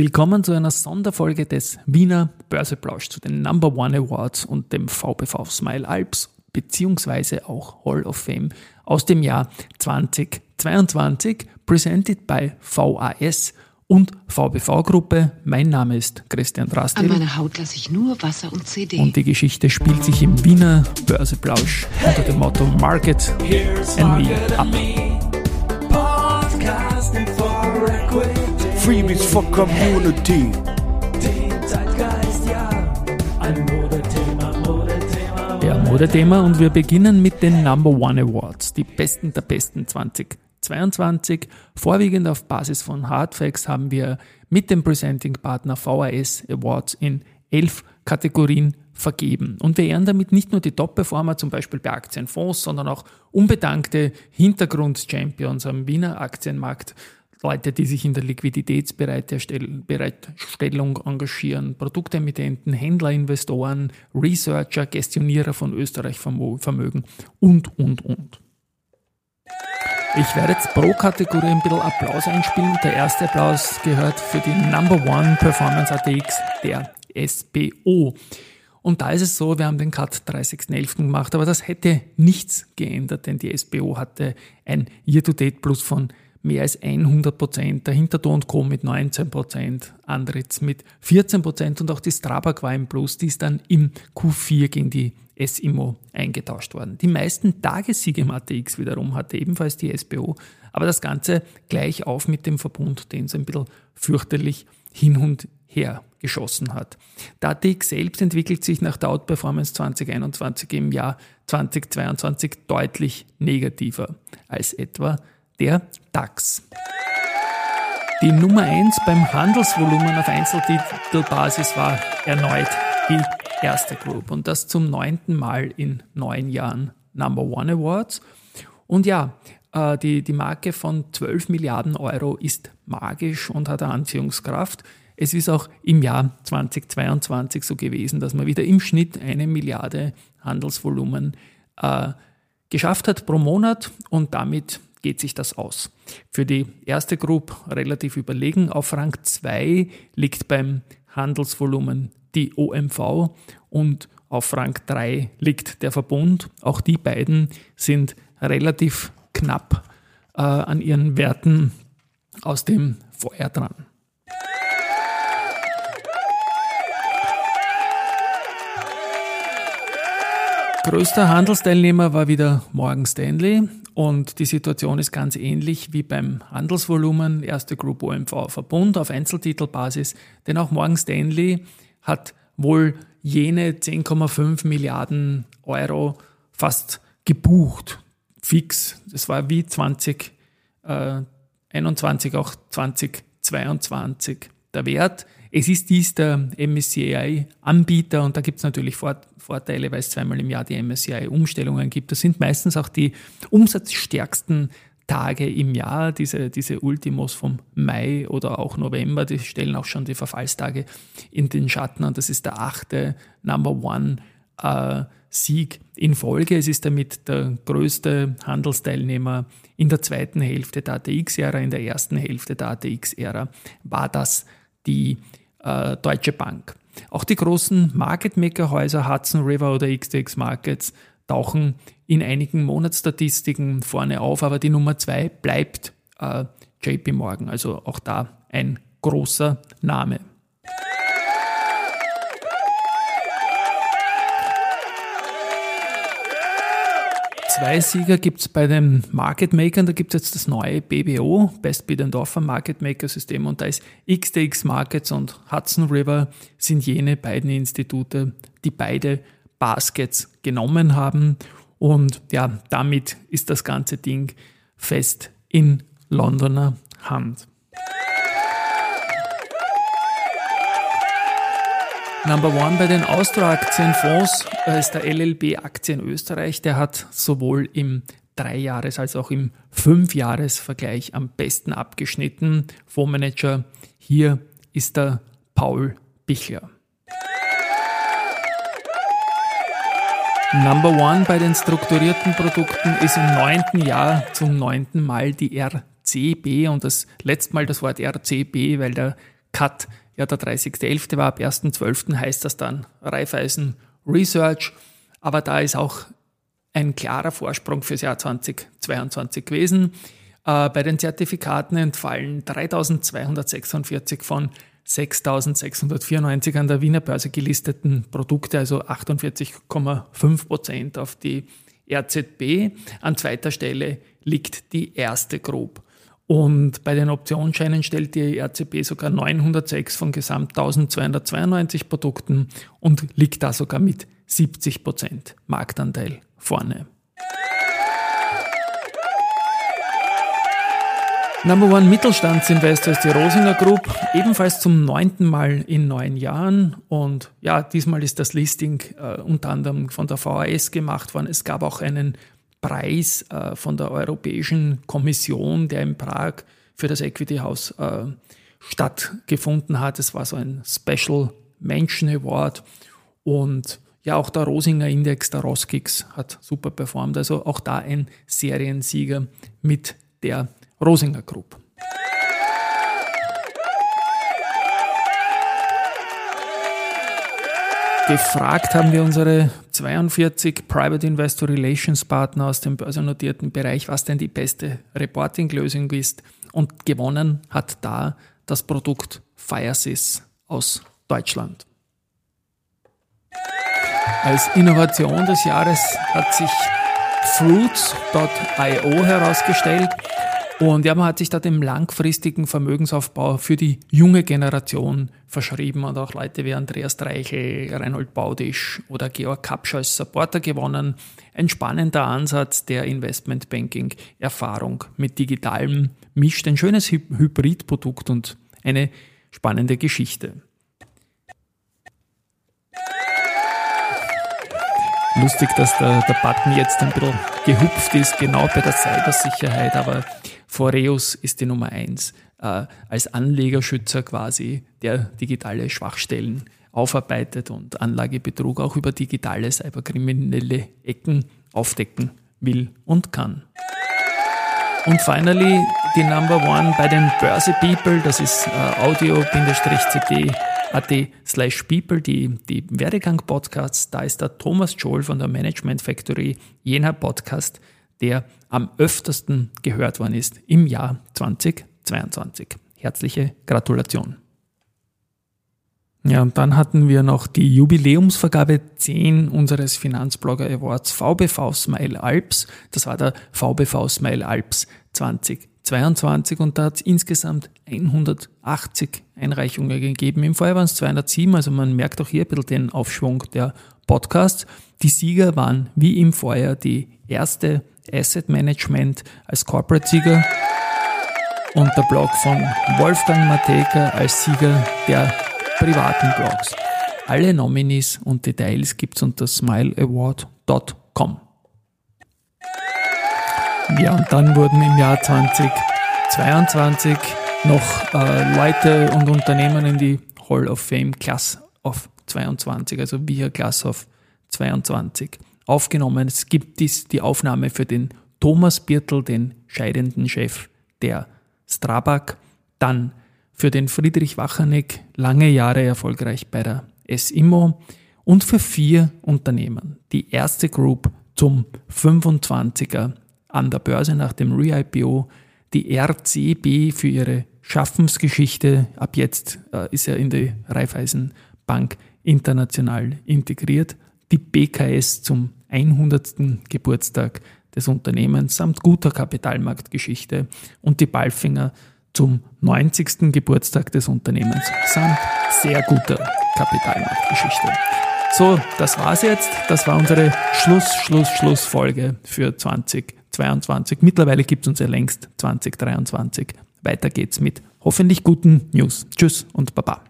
Willkommen zu einer Sonderfolge des Wiener Börseplausch zu den Number One Awards und dem VPV Smile Alps beziehungsweise auch Hall of Fame aus dem Jahr 2022, presented by VAS und VBV-Gruppe. Mein Name ist Christian Drastil. An meiner Haut lasse ich nur Wasser und CD. Und die Geschichte spielt sich im Wiener Börseplausch unter dem Motto Market and Me ab. Freebies for Community. Ja, Modethema und wir beginnen mit den Number One Awards, die besten der besten 2022. Vorwiegend auf Basis von Hardfacts haben wir mit dem Presenting Partner VAS Awards in elf Kategorien vergeben. Und wir ehren damit nicht nur die Top-Performer, zum Beispiel bei Aktienfonds, sondern auch unbedankte Hintergrund-Champions am Wiener Aktienmarkt Leute, die sich in der Liquiditätsbereitstellung engagieren, Produktemittenten, Händler, Investoren, Researcher, Gestionierer von Österreich Vermögen und, und, und. Ich werde jetzt pro Kategorie ein bisschen Applaus einspielen. Der erste Applaus gehört für die Number One Performance ATX der SBO. Und da ist es so, wir haben den Cut 30.11. gemacht, aber das hätte nichts geändert, denn die SBO hatte ein Year-to-Date-Plus von mehr als 100 Prozent, der Hinterton Co. mit 19 Prozent, Andritz mit 14 Prozent und auch die Strabag war im Plus, die ist dann im Q4 gegen die SIMO eingetauscht worden. Die meisten Tagessiege im ATX wiederum hatte ebenfalls die SBO, aber das Ganze gleich auf mit dem Verbund, den es ein bisschen fürchterlich hin und her geschossen hat. ATX selbst entwickelt sich nach der Outperformance 2021 im Jahr 2022 deutlich negativer als etwa der DAX. Die Nummer 1 beim Handelsvolumen auf Einzeltitelbasis war erneut die erste Group und das zum neunten Mal in neun Jahren Number One Awards. Und ja, äh, die, die Marke von 12 Milliarden Euro ist magisch und hat eine Anziehungskraft. Es ist auch im Jahr 2022 so gewesen, dass man wieder im Schnitt eine Milliarde Handelsvolumen äh, geschafft hat pro Monat und damit geht sich das aus. Für die erste Group relativ überlegen. Auf Rang 2 liegt beim Handelsvolumen die OMV und auf Rang 3 liegt der Verbund. Auch die beiden sind relativ knapp äh, an ihren Werten aus dem Vorjahr dran. Größter Handelsteilnehmer war wieder Morgan Stanley und die Situation ist ganz ähnlich wie beim Handelsvolumen, erste Group OMV Verbund auf Einzeltitelbasis, denn auch Morgan Stanley hat wohl jene 10,5 Milliarden Euro fast gebucht, fix. Das war wie 2021, äh, auch 2022 der Wert. Es ist dies der MSCI-Anbieter und da gibt es natürlich Vorteile, weil es zweimal im Jahr die MSCI-Umstellungen gibt. Das sind meistens auch die umsatzstärksten Tage im Jahr, diese, diese Ultimos vom Mai oder auch November, die stellen auch schon die Verfallstage in den Schatten und das ist der achte Number One äh, Sieg in Folge. Es ist damit der größte Handelsteilnehmer in der zweiten Hälfte der ATX-Ära. In der ersten Hälfte der ATX-Ära war das die äh, Deutsche Bank. Auch die großen Market Maker Häuser Hudson River oder XTX Markets tauchen in einigen Monatsstatistiken vorne auf, aber die Nummer zwei bleibt äh, JP Morgan, also auch da ein großer Name. Zwei Sieger gibt es bei den Market Makern. Da gibt es jetzt das neue BBO, Best Bid Market Maker System. Und da ist XTX Markets und Hudson River sind jene beiden Institute, die beide Baskets genommen haben. Und ja, damit ist das ganze Ding fest in Londoner Hand. Number One bei den Austro-Aktienfonds äh, ist der LLB Aktien Österreich. Der hat sowohl im Dreijahres- als auch im Fünfjahres-Vergleich am besten abgeschnitten. Fondsmanager hier ist der Paul Bichler. Number One bei den strukturierten Produkten ist im neunten Jahr zum neunten Mal die RCB und das letzte Mal das Wort RCB, weil der Cut ja der 30.11. war. Ab 1.12. heißt das dann Raiffeisen Research. Aber da ist auch ein klarer Vorsprung fürs Jahr 2022 gewesen. Äh, bei den Zertifikaten entfallen 3246 von 6.694 an der Wiener Börse gelisteten Produkte, also 48,5 Prozent auf die RZB. An zweiter Stelle liegt die erste Group. Und bei den Optionsscheinen stellt die RZB sogar 906 von gesamt 1292 Produkten und liegt da sogar mit 70 Prozent Marktanteil vorne. Number One Mittelstandsinvestor ist die Rosinger Group, ebenfalls zum neunten Mal in neun Jahren. Und ja, diesmal ist das Listing äh, unter anderem von der VAS gemacht worden. Es gab auch einen Preis äh, von der Europäischen Kommission, der in Prag für das Equity House äh, stattgefunden hat. Es war so ein Special Mention Award. Und ja, auch der Rosinger Index, der Roskix, hat super performt. Also auch da ein Seriensieger mit der Rosinger Group. Gefragt haben wir unsere 42 Private Investor Relations Partner aus dem börsennotierten Bereich, was denn die beste Reporting-Lösung ist. Und gewonnen hat da das Produkt Firesys aus Deutschland. Als Innovation des Jahres hat sich Fruits.io herausgestellt. Und ja, man hat sich da dem langfristigen Vermögensaufbau für die junge Generation verschrieben und auch Leute wie Andreas Dreichel, Reinhold Baudisch oder Georg Kapsch als Supporter gewonnen. Ein spannender Ansatz der Investmentbanking-Erfahrung mit digitalem mischt ein schönes Hybridprodukt und eine spannende Geschichte. Lustig, dass der, der Button jetzt ein bisschen gehupft ist, genau bei der Cybersicherheit, aber Foreus ist die Nummer eins äh, als Anlegerschützer quasi, der digitale Schwachstellen aufarbeitet und Anlagebetrug auch über digitale cyberkriminelle Ecken aufdecken will und kann. Und finally die Number One bei den Börse People, das ist äh, audio-cd.at slash people, die, die Werdegang-Podcasts. Da ist der Thomas Joel von der Management Factory, jener Podcast, der am öftersten gehört worden ist im Jahr 2022. Herzliche Gratulation. Ja, und dann hatten wir noch die Jubiläumsvergabe 10 unseres Finanzblogger Awards VBV Smile Alps. Das war der VBV Smile Alps 2022 und da hat es insgesamt 180 Einreichungen gegeben. Im Vorjahr waren es 207, also man merkt auch hier ein bisschen den Aufschwung der Podcasts. Die Sieger waren wie im Vorjahr die erste Asset Management als Corporate-Sieger und der Blog von Wolfgang Mateka als Sieger der privaten Blogs. Alle Nominees und Details gibt's unter smileaward.com. Ja, und dann wurden im Jahr 2022 noch äh, Leute und Unternehmen in die Hall of Fame Class of 22, also via Class of 22 aufgenommen. Es gibt dies, die Aufnahme für den Thomas Birtel, den scheidenden Chef der Strabag, dann für den Friedrich Wachanek, lange Jahre erfolgreich bei der SIMO und für vier Unternehmen. Die erste Group zum 25er an der Börse nach dem Re-IPO, die RCB für ihre Schaffensgeschichte, ab jetzt äh, ist er in die Raiffeisenbank international integriert, die BKS zum 100. Geburtstag des Unternehmens samt guter Kapitalmarktgeschichte und die Balfinger zum 90. Geburtstag des Unternehmens samt sehr guter Kapitalmarktgeschichte. So, das war's jetzt. Das war unsere Schluss, Schluss, Schlussfolge für 2022. Mittlerweile gibt es uns ja längst 2023. Weiter geht's mit hoffentlich guten News. Tschüss und Baba.